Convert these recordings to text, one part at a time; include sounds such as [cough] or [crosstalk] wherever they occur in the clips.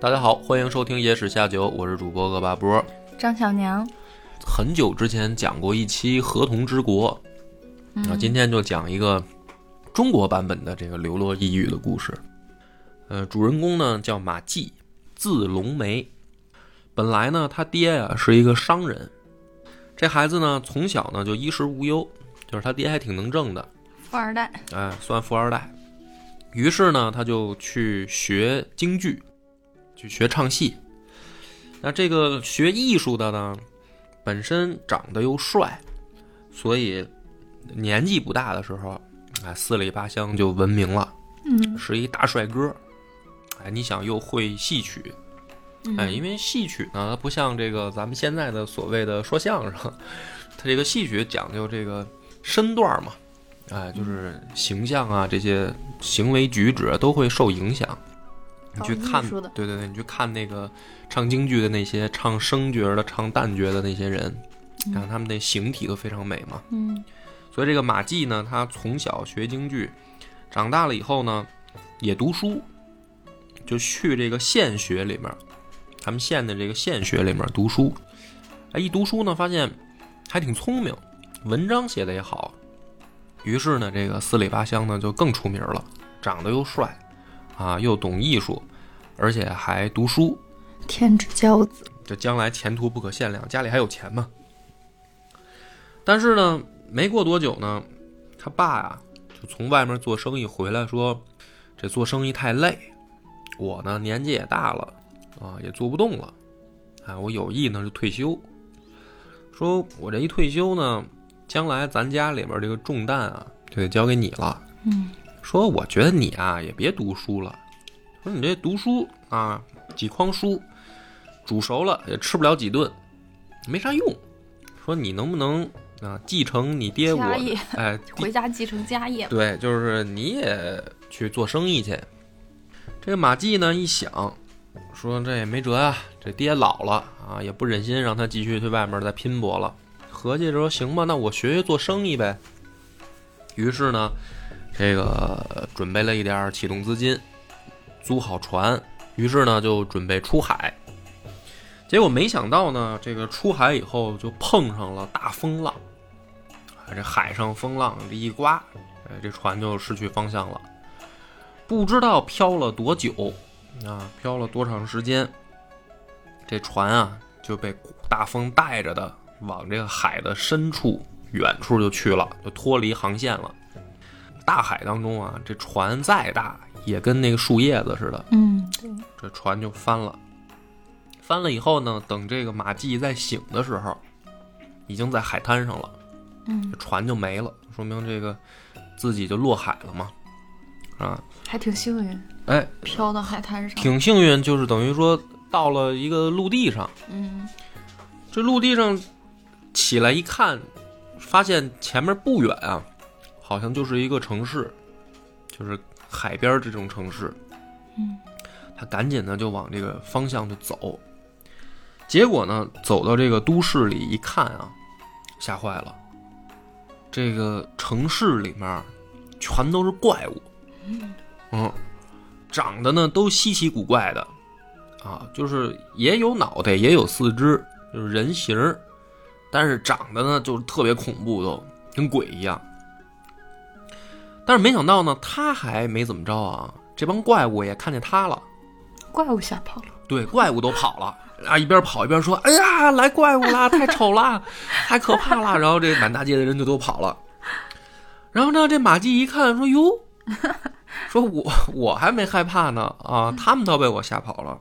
大家好，欢迎收听《野史下酒》，我是主播恶霸波。张小娘，很久之前讲过一期河童之国，啊，今天就讲一个中国版本的这个流落异域的故事。呃，主人公呢叫马季，字龙梅。本来呢，他爹呀是一个商人，这孩子呢从小呢就衣食无忧，就是他爹还挺能挣的，富二代。哎，算富二代。于是呢，他就去学京剧。去学唱戏，那这个学艺术的呢，本身长得又帅，所以年纪不大的时候，啊，四里八乡就闻名了，嗯，是一大帅哥。哎，你想又会戏曲，哎，因为戏曲呢，它不像这个咱们现在的所谓的说相声，它这个戏曲讲究这个身段嘛，哎，就是形象啊，这些行为举止都会受影响。你去看，对对对，你去看那个唱京剧的那些唱生角的、唱旦角的那些人，看他们那形体都非常美嘛。嗯，所以这个马季呢，他从小学京剧，长大了以后呢，也读书，就去这个县学里面，他们县的这个县学里面读书。哎，一读书呢，发现还挺聪明，文章写的也好，于是呢，这个四里八乡呢就更出名了，长得又帅。啊，又懂艺术，而且还读书，天之骄子，这将来前途不可限量。家里还有钱嘛？但是呢，没过多久呢，他爸呀就从外面做生意回来，说这做生意太累，我呢年纪也大了啊，也做不动了，啊，我有意呢就退休。说我这一退休呢，将来咱家里边这个重担啊，就得交给你了。嗯。说，我觉得你啊也别读书了。说你这读书啊，几筐书煮熟了也吃不了几顿，没啥用。说你能不能啊继承你爹我哎 [laughs] 回家继承家业？对，就是你也去做生意去。这个马季呢一想，说这也没辙啊，这爹老了啊，也不忍心让他继续去外面再拼搏了。合计着说行吧，那我学学做生意呗。于是呢。这个准备了一点启动资金，租好船，于是呢就准备出海。结果没想到呢，这个出海以后就碰上了大风浪，这海上风浪这一刮，哎，这船就失去方向了。不知道漂了多久啊，漂了多长时间，这船啊就被大风带着的往这个海的深处、远处就去了，就脱离航线了。大海当中啊，这船再大也跟那个树叶子似的。嗯，这船就翻了。翻了以后呢，等这个马季再醒的时候，已经在海滩上了。嗯，船就没了，说明这个自己就落海了嘛。啊，还挺幸运。哎，飘到海滩上。挺幸运，就是等于说到了一个陆地上。嗯，这陆地上起来一看，发现前面不远啊。好像就是一个城市，就是海边这种城市。嗯，他赶紧呢就往这个方向就走，结果呢走到这个都市里一看啊，吓坏了。这个城市里面全都是怪物，嗯，长得呢都稀奇古怪的，啊，就是也有脑袋也有四肢，就是人形但是长得呢就是特别恐怖，都跟鬼一样。但是没想到呢，他还没怎么着啊，这帮怪物也看见他了，怪物吓跑了。对，怪物都跑了啊，一边跑一边说：“哎呀，来怪物啦，太丑啦，太可怕啦。”然后这满大街的人就都跑了。然后呢，这马季一看说：“哟，说我我还没害怕呢啊，他们倒被我吓跑了。”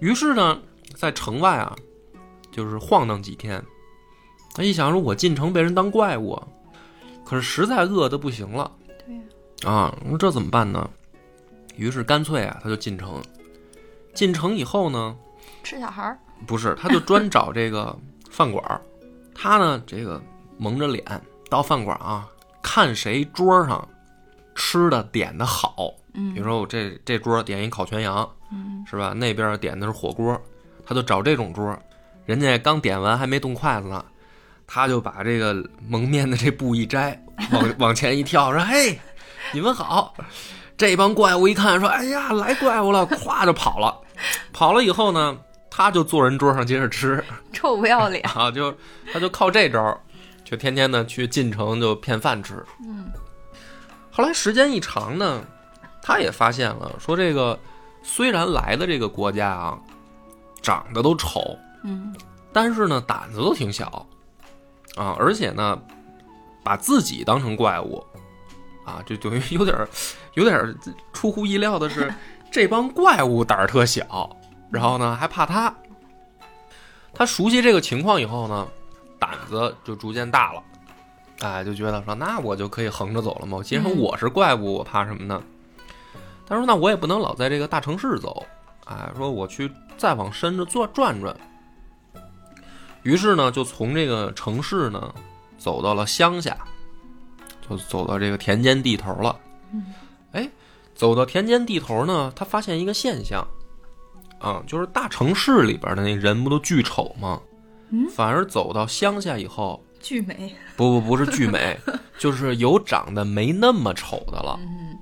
于是呢，在城外啊，就是晃荡几天。他一想说：“我进城被人当怪物。”可是实在饿的不行了，对啊，这怎么办呢？于是干脆啊，他就进城，进城以后呢，吃小孩儿，不是，他就专找这个 [laughs] 饭馆儿。他呢，这个蒙着脸到饭馆啊，看谁桌上吃的点的好。嗯比如说我这这桌点一烤全羊，嗯是吧？那边点的是火锅，他就找这种桌。人家刚点完还没动筷子呢，他就把这个蒙面的这布一摘，[laughs] 往往前一跳，说：“嘿，你们好！”这帮怪物一看，说：“哎呀，来怪物了！”咵就跑了。跑了以后呢，他就坐人桌上接着吃臭不要脸。[laughs] 啊，就他就靠这招儿，就天天呢去进城就骗饭吃。嗯后来时间一长呢，他也发现了，说这个虽然来的这个国家啊，长得都丑，嗯但是呢胆子都挺小，啊，而且呢把自己当成怪物，啊，就等于有点儿有点儿出乎意料的是，[laughs] 这帮怪物胆儿特小，然后呢还怕他。他熟悉这个情况以后呢，胆子就逐渐大了，哎，就觉得说那我就可以横着走了嘛。既然嗯我是怪物，我怕什么呢？他说那我也不能老在这个大城市走，哎，说我去再往深着转转转。于是呢，就从这个城市呢走到了乡下，就走到这个田间地头了。嗯，哎，走到田间地头呢，他发现一个现象，啊，就是大城市里边的那人不都巨丑吗？嗯反而走到乡下以后，巨美。不不不是巨美，[laughs] 就是有长得没那么丑的了。嗯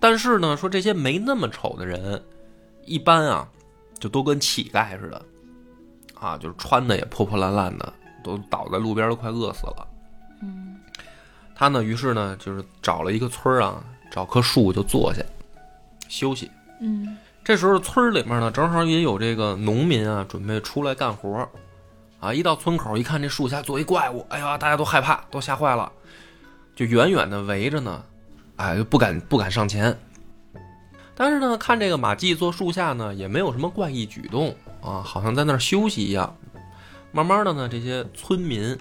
但是呢，说这些没那么丑的人，一般啊，就都跟乞丐似的，啊，就是穿的也破破烂烂的，都倒在路边都快饿死了。嗯他呢，于是呢，就是找了一个村儿啊，找棵树就坐下休息。嗯这时候村儿里面呢，正好也有这个农民啊，准备出来干活儿，啊，一到村口一看这树下坐一怪物，哎呀，大家都害怕，都吓坏了，就远远的围着呢，哎，就不敢不敢上前。但是呢，看这个马季坐树下呢，也没有什么怪异举动啊，好像在那儿休息一样。慢慢的呢，这些村民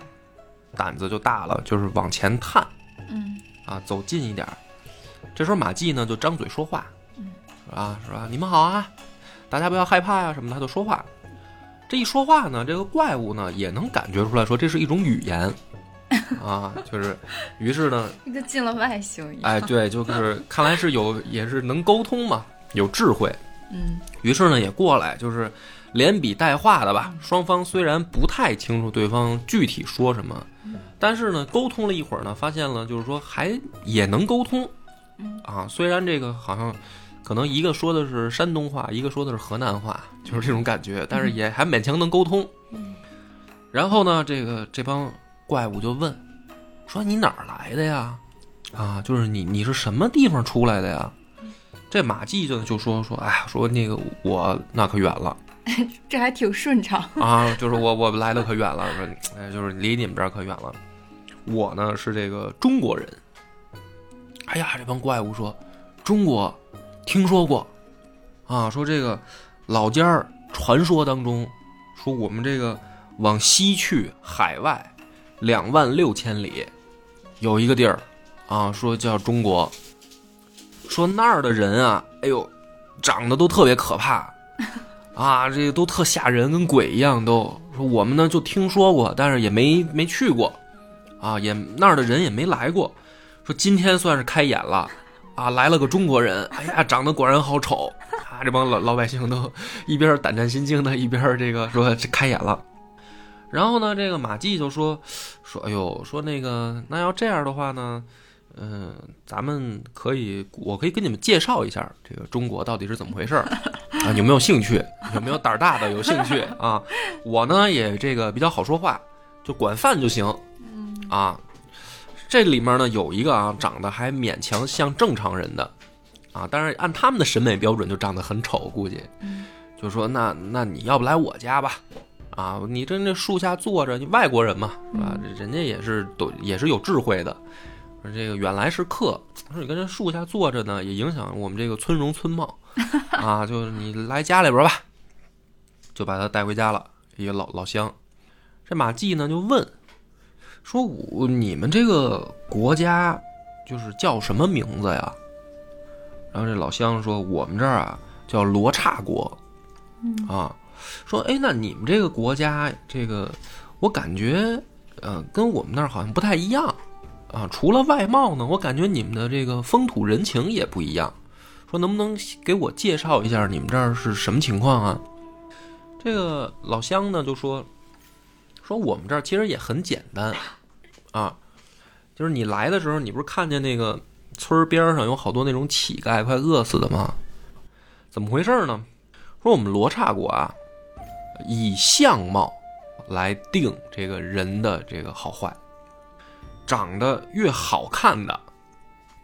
胆子就大了，就是往前探嗯啊，走近一点儿。这时候马季呢就张嘴说话，嗯啊，是吧？你们好啊，大家不要害怕呀、什么的，他就说话。这一说话呢，这个怪物呢也能感觉出来说这是一种语言，啊，就是，于是呢，[laughs] 跟进了外星一样。哎，对，就是看来是有也是能沟通嘛，有智慧。嗯于是呢，也过来就是连笔带画的吧。双方虽然不太清楚对方具体说什么，但是呢，沟通了一会儿呢，发现了就是说还也能沟通嗯啊。虽然这个好像可能一个说的是山东话，一个说的是河南话，就是这种感觉，但是也还勉强能沟通。嗯然后呢，这个这帮怪物就问说：“你哪儿来的呀？啊，就是你你是什么地方出来的呀？”这马季就就说说，哎呀，说那个我那可远了 [laughs] 这还挺顺畅。[laughs] 啊，就是我我来的可远了，说哎，就是离你们这儿可远了。我呢是这个中国人。哎呀，这帮怪物说中国听说过啊，说这个老家儿传说当中说我们这个往西去海外两万六千里有一个地儿啊，说叫中国，说那儿的人啊，哎呦，长得都特别可怕啊，这个都特吓人，跟鬼一样都。说我们呢就听说过，但是也没没去过啊，也那儿的人也没来过。说今天算是开眼了啊，来了个中国人，哎呀，长得果然好丑啊！这帮老老百姓都一边胆战心惊的，一边这个说开眼了。然后呢，这个马季就说说，哎呦，说那个那要这样的话呢，嗯、咱们可以，我可以给你们介绍一下这个中国到底是怎么回事儿啊？有没有兴趣？有没有胆儿大的有兴趣啊？我呢也这个比较好说话，就管饭就行嗯啊。这里面呢有一个啊，长得还勉强像正常人的啊，但是按他们的审美标准就长得很丑，估计嗯就说那那你要不来我家吧？啊，你这那树下坐着，你外国人嘛，是吧？人家也是都也是有智慧的。说这个远来是客，说你跟这树下坐着呢，也影响我们这个村容村貌 [laughs] 啊。就是你来家里边吧，就把他带回家了，一个老老乡。这马季呢就问说：“我你们这个国家就是叫什么名字呀？”然后这老乡说：“我们这儿啊叫罗刹国。”嗯啊，说哎，那你们这个国家这个，我感觉呃跟我们那儿好像不太一样啊。除了外貌呢，我感觉你们的这个风土人情也不一样。说能不能给我介绍一下你们这儿是什么情况啊？这个老乡呢就说说我们这儿其实也很简单啊，就是你来的时候，你不是看见那个村边上有好多那种乞丐快饿死的吗？怎么回事呢？说我们罗刹国啊，以相貌来定这个人的这个好坏，长得越好看的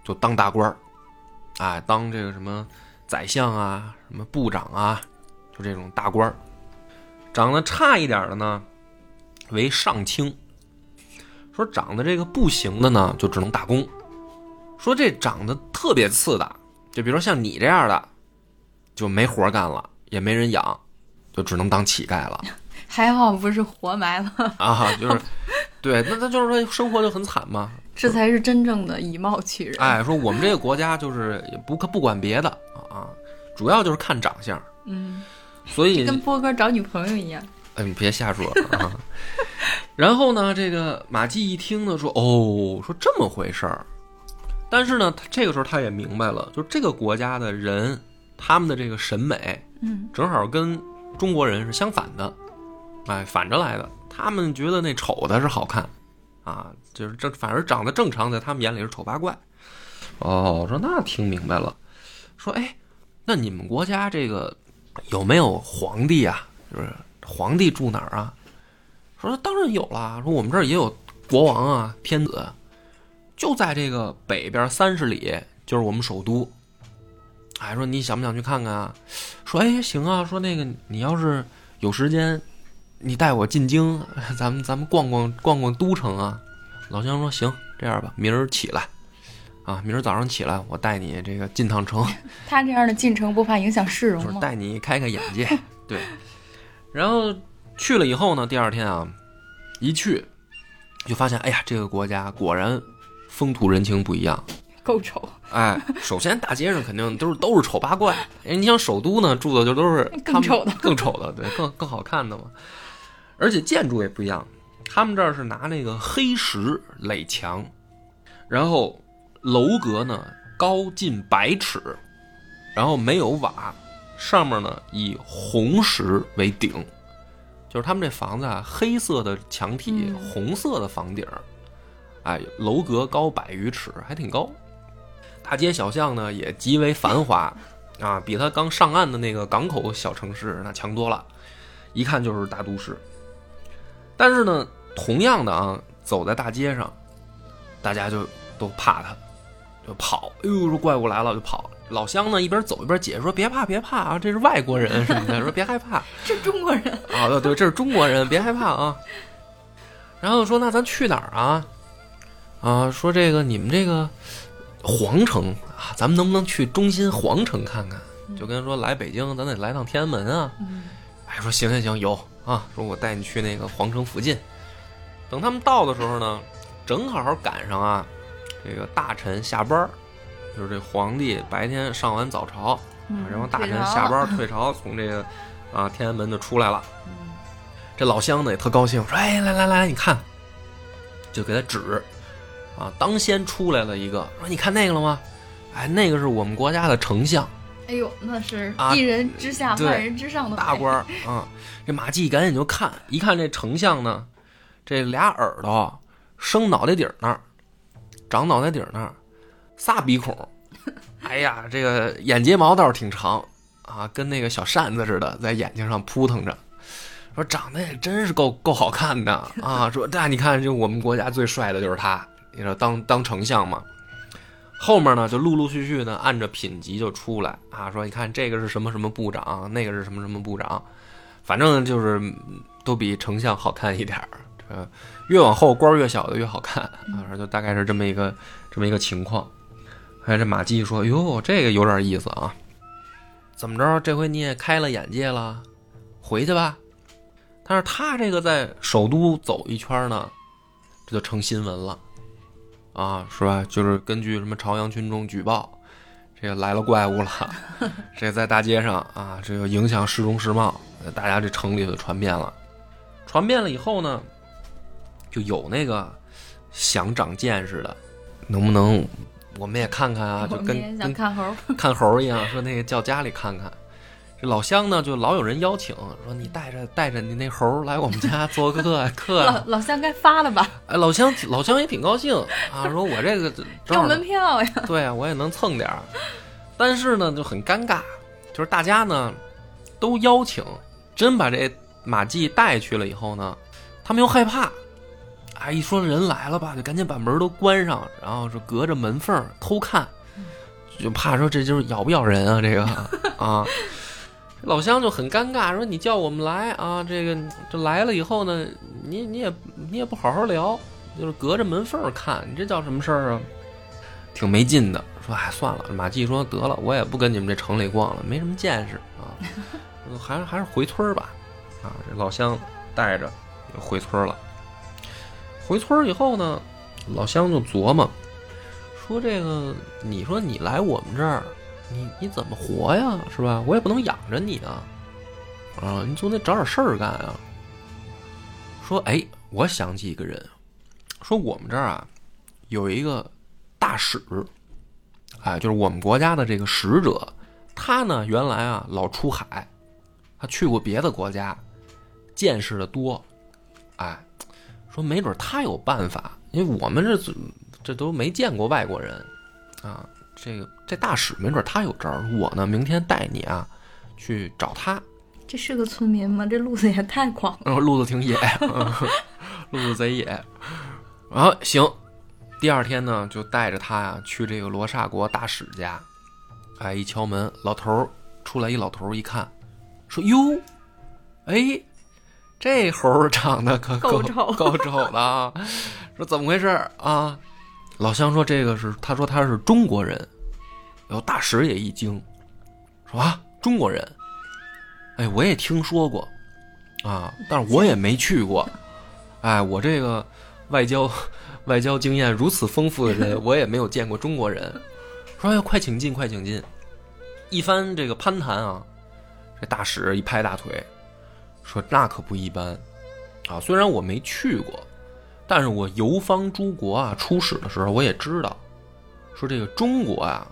就当大官儿，哎，当这个什么宰相啊、什么部长啊，就这种大官儿。长得差一点的呢，为上卿。说长得这个不行的呢，就只能打工。说这长得特别次的，就比如说像你这样的，就没活干了，也没人养，就只能当乞丐了 [laughs] 还好不是活埋了，啊！就是，对，那那就是说生活就很惨嘛。这才是真正的以貌取人。哎，说我们这个国家就是也不不管别的啊，主要就是看长相，嗯，所以跟波哥找女朋友一样。哎，你别瞎说啊！[laughs] 然后呢，这个马季一听呢，说：“哦，说这么回事儿。”但是呢，他这个时候他也明白了，就这个国家的人，他们的这个审美嗯正好跟中国人是相反的，哎，反着来的。他们觉得那丑的是好看，啊，就是这反而长得正常，在他们眼里是丑八怪。哦，我说那听明白了，说哎，那你们国家这个有没有皇帝啊？就是皇帝住哪儿啊？说当然有啦，说我们这儿也有国王啊，天子，就在这个北边三十里，就是我们首都。还，说你想不想去看看啊？说哎行啊，说那个你要是有时间，你带我进京，[laughs] 咱们咱们逛逛逛逛都城啊。老乡说行，这样吧，明儿起来，啊，明儿早上起来，我带你这个进趟城。[laughs] 他这样的进城不怕影响市容就是吗？带你开开眼界，对。[laughs] 然后去了以后呢，第二天啊，一去就发现，哎呀，这个国家果然风土人情不一样。够丑，哎，首先大街上肯定都是都是丑八怪，哎，你想首都呢，住的就都是更丑的更丑的，对，更更好看的嘛。而且建筑也不一样，他们这儿是拿那个黑石垒墙，然后楼阁呢高近百尺，然后没有瓦，上面呢以红石为顶，就是他们这房子啊，黑色的墙体，嗯红色的房顶儿，哎，楼阁高百余尺，还挺高。大街小巷呢也极为繁华，啊，比他刚上岸的那个港口小城市那强多了，一看就是大都市。但是呢，同样的啊，走在大街上，大家就都怕他，就跑。哎呦，说怪物来了就跑。老乡呢一边走一边解释说：“别怕，别怕啊，这是外国人什么的，说别害怕。[laughs] ”这中国人啊，对对，这是中国人，别害怕啊。然后说那咱去哪儿啊？啊，说这个你们这个皇城啊，咱们能不能去中心皇城看看？就跟他说来北京，咱得来趟天安门啊。嗯哎，说行行行，有啊，说我带你去那个皇城附近。等他们到的时候呢，正好赶上啊，这个大臣下班儿，就是这皇帝白天上完早朝，嗯然后大臣下班 [laughs] 退朝，从这个啊天安门就出来了。嗯这老乡呢也特高兴，说：“哎，来来来，你看，就给他指，啊，当先出来了一个，说你看那个了吗？哎，那个是我们国家的丞相，哎呦，那是啊一人之下对万人之上的大官儿啊。这马季赶紧就看，一看这丞相呢，这俩耳朵生脑袋顶儿那儿，长脑袋顶儿那儿，仨鼻孔，[laughs] 哎呀，这个眼睫毛倒是挺长啊，跟那个小扇子似的，在眼睛上扑腾着。说长得也真是够够好看的啊！说那你看，就我们国家最帅的就是他，你说当当丞相嘛。后面呢，就陆陆续续的按着品级就出来啊，说你看这个是什么什么部长，那个是什么什么部长，反正就是嗯都比丞相好看一点儿。这越往后官儿越小的越好看啊，就大概是这么一个这么一个情况。哎，这马季说：“哟，这个有点意思啊，怎么着？这回你也开了眼界了，回去吧。”但是他这个在首都走一圈呢，这就成新闻了，啊，是吧？就是根据什么朝阳群众举报，这个来了怪物了，[laughs] 这个在大街上啊，这个影响市容市貌，大家这城里就传遍了。传遍了以后呢，就有那个想长见识的，能不能我们也看看啊？就跟跟看猴，看猴一样，说那个叫家里看看。这老乡呢，就老有人邀请，说你带着带着你那猴儿来我们家 [laughs] 做客客老老乡该发了吧？哎，老乡老乡也挺高兴啊，[laughs] 说我这个正挣好门票呀！对啊，我也能蹭点儿。但是呢，就很尴尬，就是大家呢都邀请，真把这马季带去了以后呢，他们又害怕。啊，一说人来了吧，就赶紧把门都关上，然后是隔着门缝偷看，就怕说这就是咬不咬人啊？这个 [laughs] 啊，老乡就很尴尬，说你叫我们来啊，这个这来了以后呢，你你也你也不好好聊，就是隔着门缝看，你这叫什么事儿啊？挺没劲的。说哎，算了，马季说得了，我也不跟你们这城里逛了，没什么见识啊，[laughs] 还是还是回村吧。啊，这老乡带着回村了。回村以后呢，老乡就琢磨，说这个，你说你来我们这儿，你你怎么活呀？是吧？我也不能养着你啊，啊，你总得找点事儿干啊。说，哎，我想起一个人，说我们这儿啊有一个大使，哎，就是我们国家的这个使者，他呢原来啊老出海，他去过别的国家，见识的多，哎，说没准他有办法，因为我们这这都没见过外国人啊，这个这大使没准他有招儿，我呢明天带你啊去找他，这是个村民吗？这路子也太广了。路子挺野，嗯 [laughs] 路子贼野。然后行，第二天呢，就带着他呀去这个罗刹国大使家。哎，一敲门，老头儿出来，一老头儿一看，说：“哟，哎，这猴儿长得可够够丑够丑的啊！说怎么回事啊？”老乡说：“这个是，他说他是中国人。”然后大使也一惊，说：“啊，中国人？哎，我也听说过。”啊，但是我也没去过。哎，我这个外交外交经验如此丰富的人，[laughs] 我也没有见过中国人。说：“哎，快请进，快请进！”一番这个攀谈啊，这大使一拍大腿，说：“那可不一般啊！虽然我没去过，但是我游方诸国啊，出使的时候我也知道，说这个中国啊，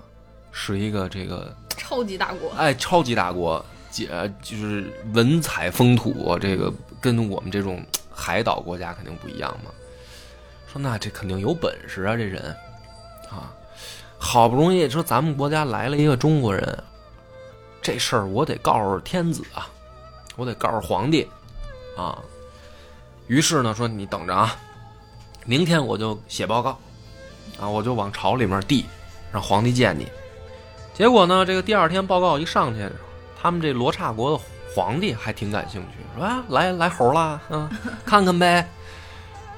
是一个这个超级大国，哎，超级大国，姐就是文采风土，这个跟我们这种海岛国家肯定不一样嘛。说那这肯定有本事啊，这人啊，好不容易说咱们国家来了一个中国人，这事儿我得告诉天子啊，我得告诉皇帝啊。于是呢，说你等着啊，明天我就写报告啊，我就往朝里面递，让皇帝见你。结果呢，这个第二天报告一上去，他们这罗刹国的皇帝还挺感兴趣，说啊，来来猴啦，嗯，[laughs] 看看呗。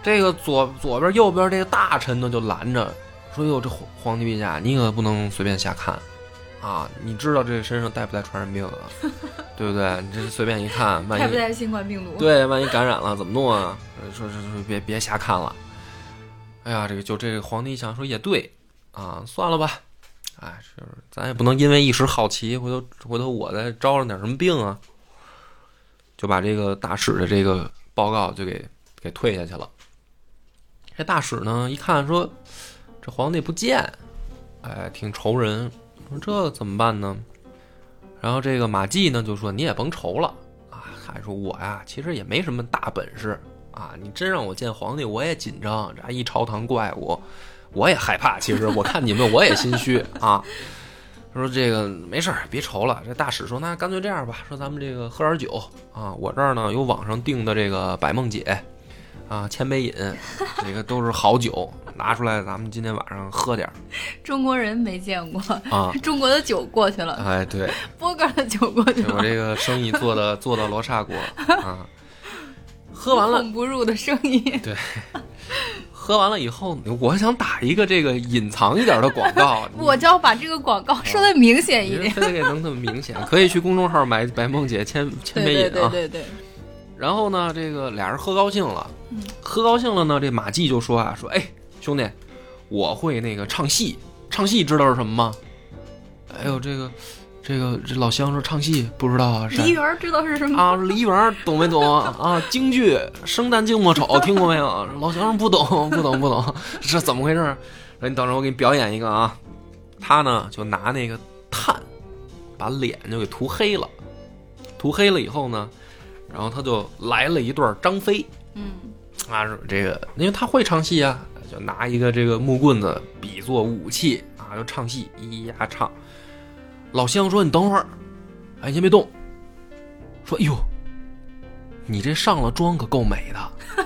这个左左边右边这个大臣呢就拦着，说哟，这皇皇帝陛下，你可不能随便瞎看啊！你知道这身上带不带传染病啊？[laughs] 对不对？你这随便一看，万一带不带新冠病毒？对，万一感染了怎么弄啊？说说说，别别瞎看了。哎呀，这个就这个皇帝一想说也对啊，算了吧。哎，就是咱也不能因为一时好奇，回头回头我再招上点什么病啊，就把这个大使的这个报告就给给退下去了。这大使呢一看说，这皇帝不见，哎，挺愁人，说这怎么办呢？然后这个马季呢就说你也甭愁了啊，还说我呀其实也没什么大本事啊，你真让我见皇帝我也紧张，这一朝堂怪物。我也害怕，其实我看你们我也心虚啊。他 [laughs] 说这个没事儿，别愁了。这大使说那干脆这样吧，说咱们这个喝点酒啊，我这儿呢有网上订的这个百梦姐啊，千杯饮，这个都是好酒，拿出来咱们今天晚上喝点儿中国人没见过，啊。中国的酒过去了，哎，对，波哥的酒过去了，我这个生意做的做到罗刹国啊，[laughs] 喝完了孔不入的声音。[laughs] 对。喝完了以后，我想打一个这个隐藏一点的广告，[laughs] 我就要把这个广告说的明显一点。你非得给能那么明显，可以去公众号买白梦姐千千杯饮啊。对对对对，然后呢，这个俩人喝高兴了，嗯喝高兴了呢，这马季就说啊，说哎兄弟，我会那个唱戏，唱戏知道是什么吗？哎呦，这个这个这老乡说唱戏不知道啊？梨园知道是什么啊？梨园懂没懂啊？京剧《生旦净末丑》听过没有？老乡不懂，不懂，不懂，[laughs] 这怎么回事？说你等着，我给你表演一个啊。他呢就拿那个炭把脸就给涂黑了，涂黑了以后呢，然后他就来了一段张飞。嗯，啊，这个因为他会唱戏啊，就拿一个这个木棍子比作武器啊，就唱戏，咿呀唱。老乡说：“你等会儿，哎，先别动。”说：“哎呦，你这上了妆可够美的，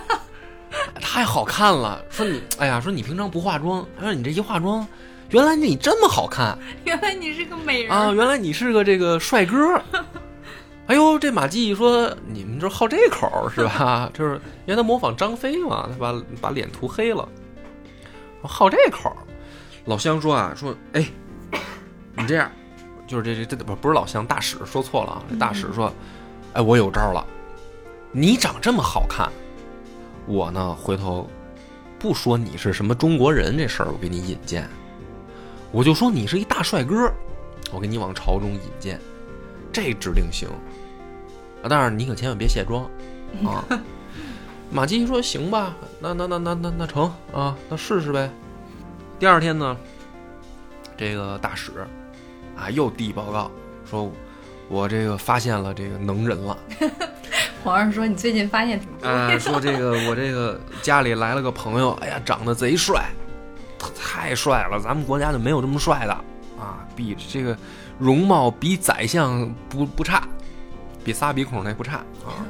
[laughs] 太好看了。”说你，哎呀，说你平常不化妆，他说你这一化妆，原来你这么好看，[laughs] 原来你是个美人啊，原来你是个这个帅哥。[laughs] 哎呦，这马季说你们这好这口是吧？就是因为他模仿张飞嘛，他把把脸涂黑了，好这口。老乡说啊，说哎，你这样。就是这这这不不是老乡大使说错了啊！这大使说：“哎，我有招了，你长这么好看，我呢回头不说你是什么中国人这事儿，我给你引荐，我就说你是一大帅哥，我给你往朝中引荐，这指定行啊！但是你可千万别卸妆啊！[laughs] ”马季说：“行吧，那那那那那那成啊，那试试呗。”第二天呢，这个大使。啊！又递报告说，我这个发现了这个能人了。[laughs] 皇上说你最近发现挺多。啊，[laughs] 说这个我这个家里来了个朋友，哎呀，长得贼帅，太帅了，咱们国家就没有这么帅的啊！比这个容貌比宰相不不差，比仨鼻孔那不差啊！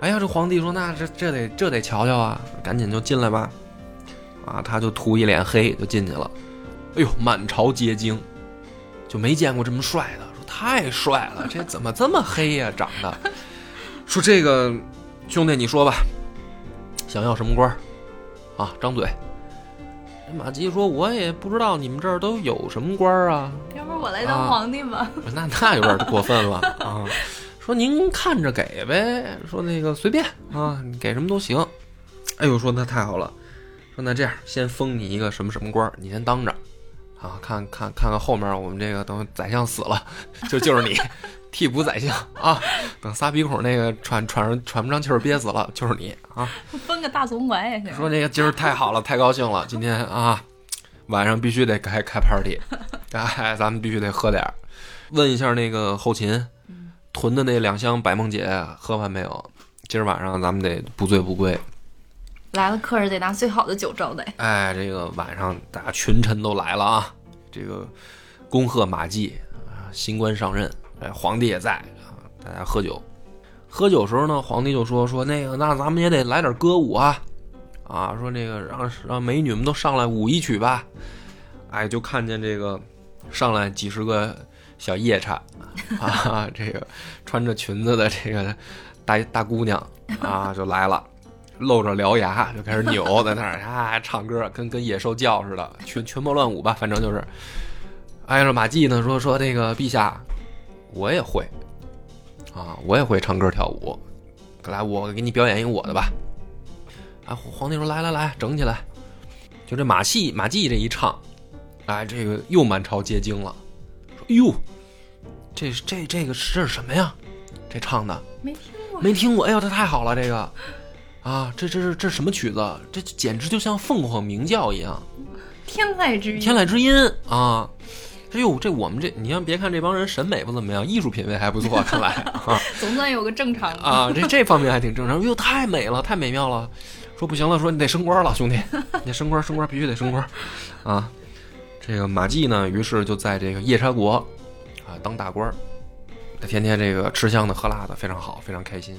哎呀，这皇帝说那这这得这得瞧瞧啊，赶紧就进来吧。啊，他就涂一脸黑就进去了。哎呦，满朝皆惊。就没见过这么帅的，说太帅了，这怎么这么黑呀？长得，说这个兄弟你说吧，想要什么官儿啊？张嘴。马季说：“我也不知道你们这儿都有什么官儿啊。要不我来当皇帝吧？那那有点过分了 [laughs] 啊！说您看着给呗，说那个随便啊，你给什么都行。哎呦，说那太好了，说那这样先封你一个什么什么官儿，你先当着。”啊，看看看看后面，我们这个等宰相死了，就就是你 [laughs] 替补宰相啊。等撒鼻孔那个喘喘喘不上气儿憋死了，就是你啊。[laughs] 分个大总管也行。说那个今儿太好了，太高兴了，今天啊晚上必须得开开 party，[laughs] 哎，咱们必须得喝点儿。问一下那个后勤，囤的那两箱百梦姐喝完没有？今儿晚上咱们得不醉不归。来了客人得拿最好的酒招待。哎，这个晚上大家群臣都来了啊！这个恭贺马季啊，新官上任。哎，皇帝也在啊，大家喝酒。喝酒时候呢，皇帝就说说那个，那咱们也得来点歌舞啊！啊，说那个让让美女们都上来舞一曲吧。哎，就看见这个上来几十个小夜叉啊，这个穿着裙子的这个大大姑娘啊，就来了。露着獠牙就开始扭，在那儿啊唱歌，跟跟野兽叫似的，群群魔乱舞吧，反正就是。哎，说马季呢，说说那个陛下，我也会，啊，我也会唱歌跳舞，来，我给你表演一个我的吧。啊，皇帝说来来来，整起来。就这马戏马季这一唱，哎，这个又满朝皆惊了，说哟，这这这个是什么呀？这唱的没听过，没听过。哎呦，这太好了，这个。啊，这这是这什么曲子？这简直就像凤凰鸣叫一样，天籁之音，天籁之音啊！哎呦，这我们这，你先别看这帮人审美不怎么样，艺术品味还不错，看来 [laughs] 啊，总算有个正常啊，这这方面还挺正常。哟，太美了，太美妙了！说不行了，说你得升官了，兄弟，[laughs] 你升官升官必须得升官啊！这个马季呢，于是就在这个夜叉国啊当大官，他天天这个吃香的喝辣的，非常好，非常开心。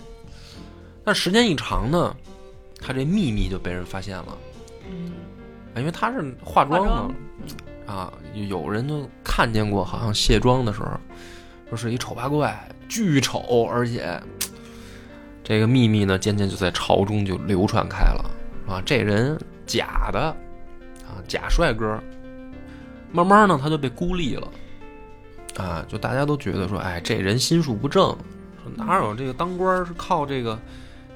但时间一长呢，他这秘密就被人发现了。嗯，因为他是化妆嘛，啊，有人就看见过，好像卸妆的时候，说是一丑八怪，巨丑，而且这个秘密呢，渐渐就在朝中就流传开了。啊，这人假的，啊，假帅哥。慢慢呢，他就被孤立了。啊，就大家都觉得说，哎，这人心术不正，说哪有这个当官是靠这个。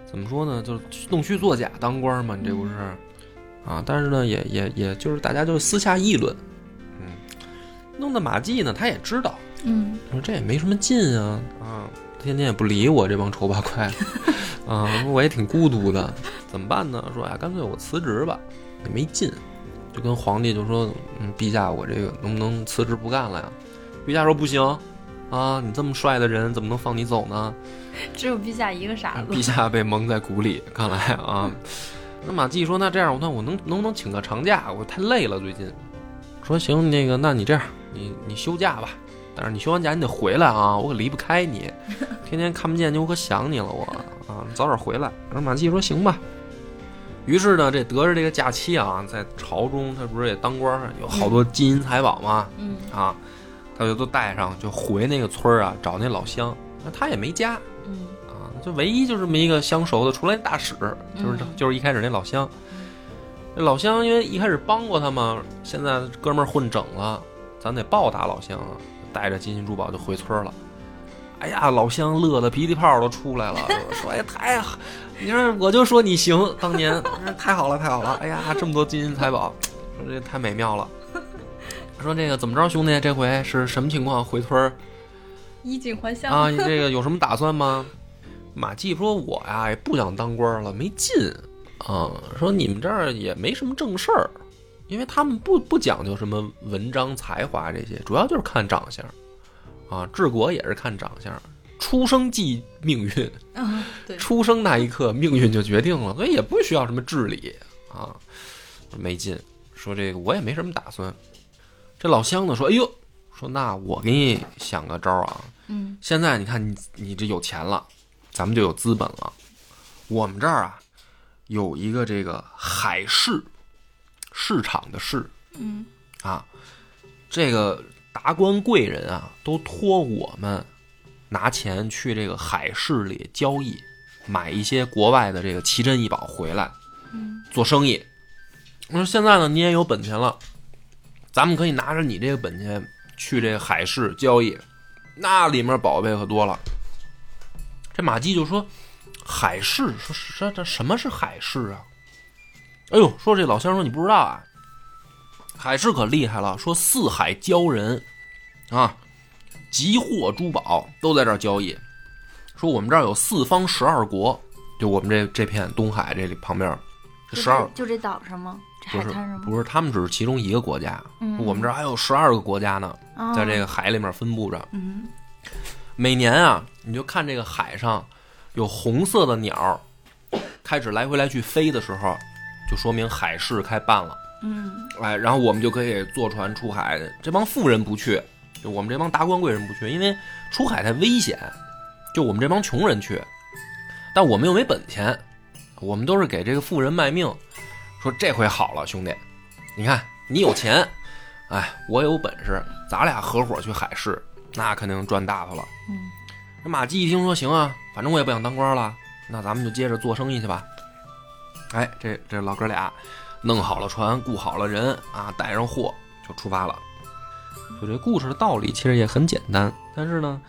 怎么说呢？就是弄虚作假当官嘛，你这不是啊？但是呢，也也也就是大家就私下议论，嗯，弄得马季呢，他也知道，嗯，说这也没什么劲啊啊，天天也不理我这帮丑八怪 [laughs] 啊，我也挺孤独的，怎么办呢？说哎，干脆我辞职吧，也没劲，就跟皇帝就说，嗯，陛下，我这个能不能辞职不干了呀？陛下说不行，啊，你这么帅的人，怎么能放你走呢？只有陛下一个傻子。陛下被蒙在鼓里，看来啊。那马季说：“那这样，那我能能不能请个长假？我太累了，最近。”说：“行，那个，那你这样，你你休假吧。但是你休完假，你得回来啊，我可离不开你，天天看不见你，我可想你了，我啊，早点回来。”然后马季说：“行吧。”于是呢，这得着这个假期啊，在朝中，他不是也当官，有好多金银财宝嘛，嗯啊，他就都带上，就回那个村儿啊，找那老乡。那他也没家，嗯啊，就唯一就这么一个相熟的，除了那大使，就是、嗯就是一开始那老乡。那老乡因为一开始帮过他嘛，现在哥们儿混整了，咱得报答老乡啊，带着金银珠宝就回村了。哎呀，老乡乐得鼻涕泡都出来了，[laughs] 说：“哎，太好，你说我就说你行，当年 [laughs] 太好了，太好了！哎呀，这么多金银财宝，说这太美妙了。”说这个怎么着，兄弟，这回是什么情况？回村儿衣锦还乡啊，你这个有什么打算吗？马季说：“我呀，也不想当官了，没劲啊。说你们这儿也没什么正事儿，因为他们不不讲究什么文章才华这些，主要就是看长相啊。治国也是看长相，出生即命运，[laughs] 出生那一刻命运就决定了，所以也不需要什么治理啊，没劲。说这个我也没什么打算。这老乡呢说：‘哎呦，说那我给你想个招儿啊。’嗯现在你看你你这有钱了，咱们就有资本了。我们这儿啊有一个这个海市市场的市嗯啊，这个达官贵人啊都托我们拿钱去这个海市里交易，买一些国外的这个奇珍异宝回来嗯做生意。我说现在呢你也有本钱了，咱们可以拿着你这个本钱去这海市交易，那里面宝贝可多了。这马季就说：“海市，说这这什么是海市啊？”哎呦，说这老乡说你不知道啊，海市可厉害了，说四海交人啊，集货珠宝都在这儿交易。说我们这儿有四方十二国，就我们这这片东海这里旁边，十二就这岛上吗？这不是海滩上？不是，他们只是其中一个国家，嗯我们这儿还有十二个国家呢，啊在这个海里面分布着。嗯每年啊，你就看这个海上有红色的鸟开始来回来去飞的时候，就说明海事开办了。嗯哎，然后我们就可以坐船出海。这帮富人不去，就我们这帮达官贵人不去，因为出海太危险。就我们这帮穷人去，但我们又没本钱，我们都是给这个富人卖命。说这回好了，兄弟，你看你有钱，哎，我有本事，咱俩合伙去海市，那肯定赚大发了。嗯这马季一听说行啊，反正我也不想当官了，那咱们就接着做生意去吧。哎，这这老哥俩弄好了船，雇好了人啊，带上货就出发了。就这故事的道理其实也很简单，但是呢，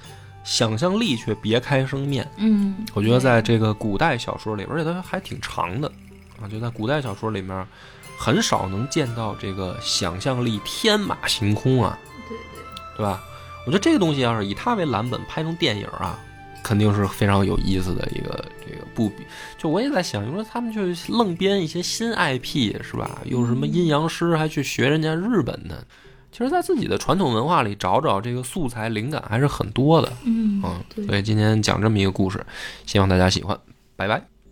想象力却别开生面。嗯，我觉得在这个古代小说里，而且它还挺长的啊，就在古代小说里面，很少能见到这个想象力天马行空啊。对对，对吧？我觉得这个东西要是以它为蓝本拍成电影啊，肯定是非常有意思的一个这个不比。就我也在想，你说他们去愣编一些新 IP 是吧？又什么阴阳师，还去学人家日本的。其实，在自己的传统文化里找找这个素材灵感还是很多的。嗯嗯，所以今天讲这么一个故事，希望大家喜欢，拜拜。